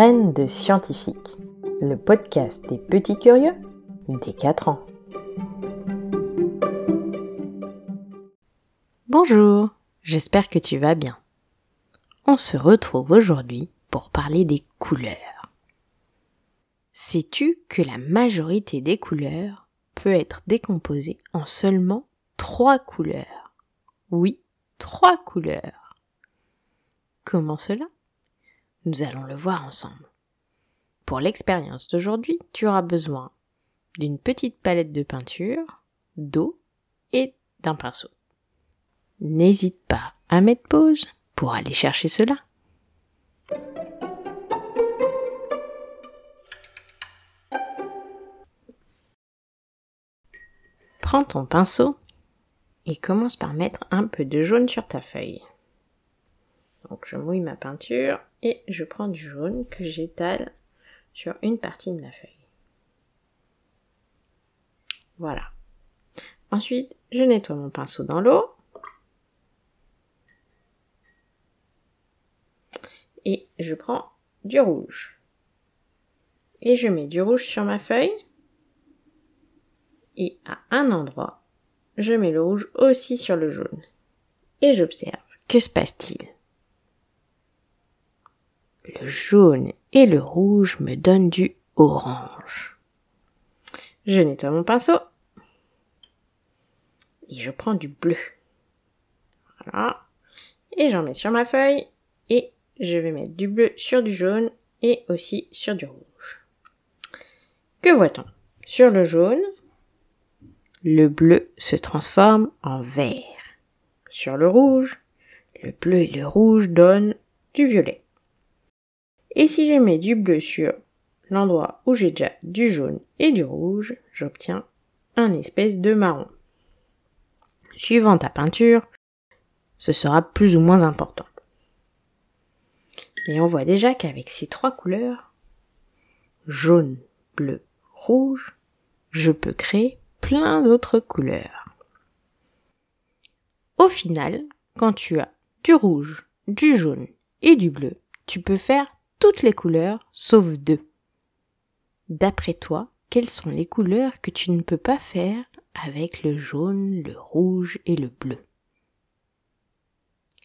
De scientifique, le podcast des petits curieux des 4 ans. Bonjour, j'espère que tu vas bien. On se retrouve aujourd'hui pour parler des couleurs. Sais-tu que la majorité des couleurs peut être décomposée en seulement trois couleurs? Oui, trois couleurs. Comment cela? Nous allons le voir ensemble. Pour l'expérience d'aujourd'hui, tu auras besoin d'une petite palette de peinture, d'eau et d'un pinceau. N'hésite pas à mettre pause pour aller chercher cela. Prends ton pinceau et commence par mettre un peu de jaune sur ta feuille. Donc je mouille ma peinture et je prends du jaune que j'étale sur une partie de ma feuille. Voilà. Ensuite, je nettoie mon pinceau dans l'eau. Et je prends du rouge. Et je mets du rouge sur ma feuille. Et à un endroit, je mets le rouge aussi sur le jaune. Et j'observe. Que se passe-t-il? Le jaune et le rouge me donnent du orange. Je nettoie mon pinceau et je prends du bleu. Voilà. Et j'en mets sur ma feuille et je vais mettre du bleu sur du jaune et aussi sur du rouge. Que voit-on? Sur le jaune, le bleu se transforme en vert. Sur le rouge, le bleu et le rouge donnent du violet. Et si je mets du bleu sur l'endroit où j'ai déjà du jaune et du rouge, j'obtiens un espèce de marron suivant ta peinture, ce sera plus ou moins important. Et on voit déjà qu'avec ces trois couleurs, jaune, bleu, rouge, je peux créer plein d'autres couleurs. Au final, quand tu as du rouge, du jaune et du bleu, tu peux faire toutes les couleurs sauf deux. D'après toi, quelles sont les couleurs que tu ne peux pas faire avec le jaune, le rouge et le bleu?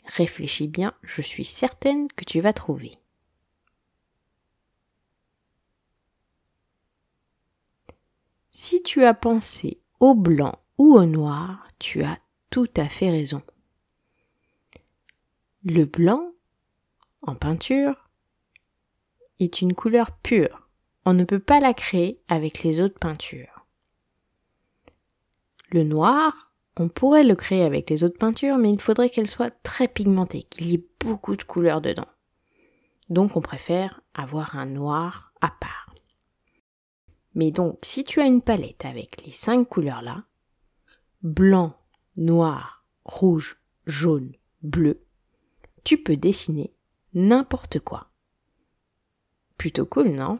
Réfléchis bien, je suis certaine que tu vas trouver. Si tu as pensé au blanc ou au noir, tu as tout à fait raison. Le blanc, en peinture, est une couleur pure. On ne peut pas la créer avec les autres peintures. Le noir, on pourrait le créer avec les autres peintures, mais il faudrait qu'elle soit très pigmentée, qu'il y ait beaucoup de couleurs dedans. Donc on préfère avoir un noir à part. Mais donc, si tu as une palette avec les cinq couleurs là, blanc, noir, rouge, jaune, bleu, tu peux dessiner n'importe quoi. Plutôt cool, non?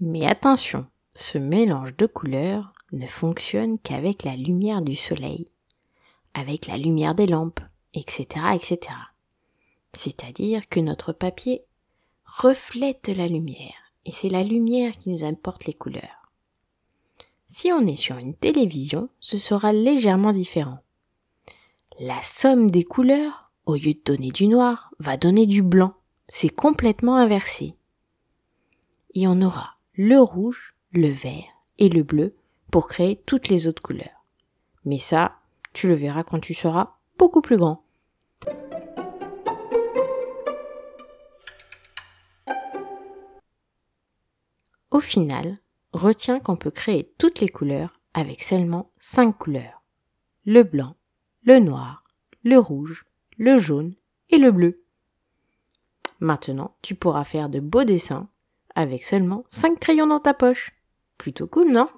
Mais attention, ce mélange de couleurs ne fonctionne qu'avec la lumière du soleil, avec la lumière des lampes, etc., etc. C'est-à-dire que notre papier reflète la lumière, et c'est la lumière qui nous apporte les couleurs. Si on est sur une télévision, ce sera légèrement différent. La somme des couleurs, au lieu de donner du noir, va donner du blanc. C'est complètement inversé. Et on aura le rouge, le vert et le bleu pour créer toutes les autres couleurs. Mais ça, tu le verras quand tu seras beaucoup plus grand. Au final, retiens qu'on peut créer toutes les couleurs avec seulement 5 couleurs. Le blanc, le noir, le rouge, le jaune et le bleu. Maintenant, tu pourras faire de beaux dessins avec seulement 5 crayons dans ta poche. Plutôt cool, non?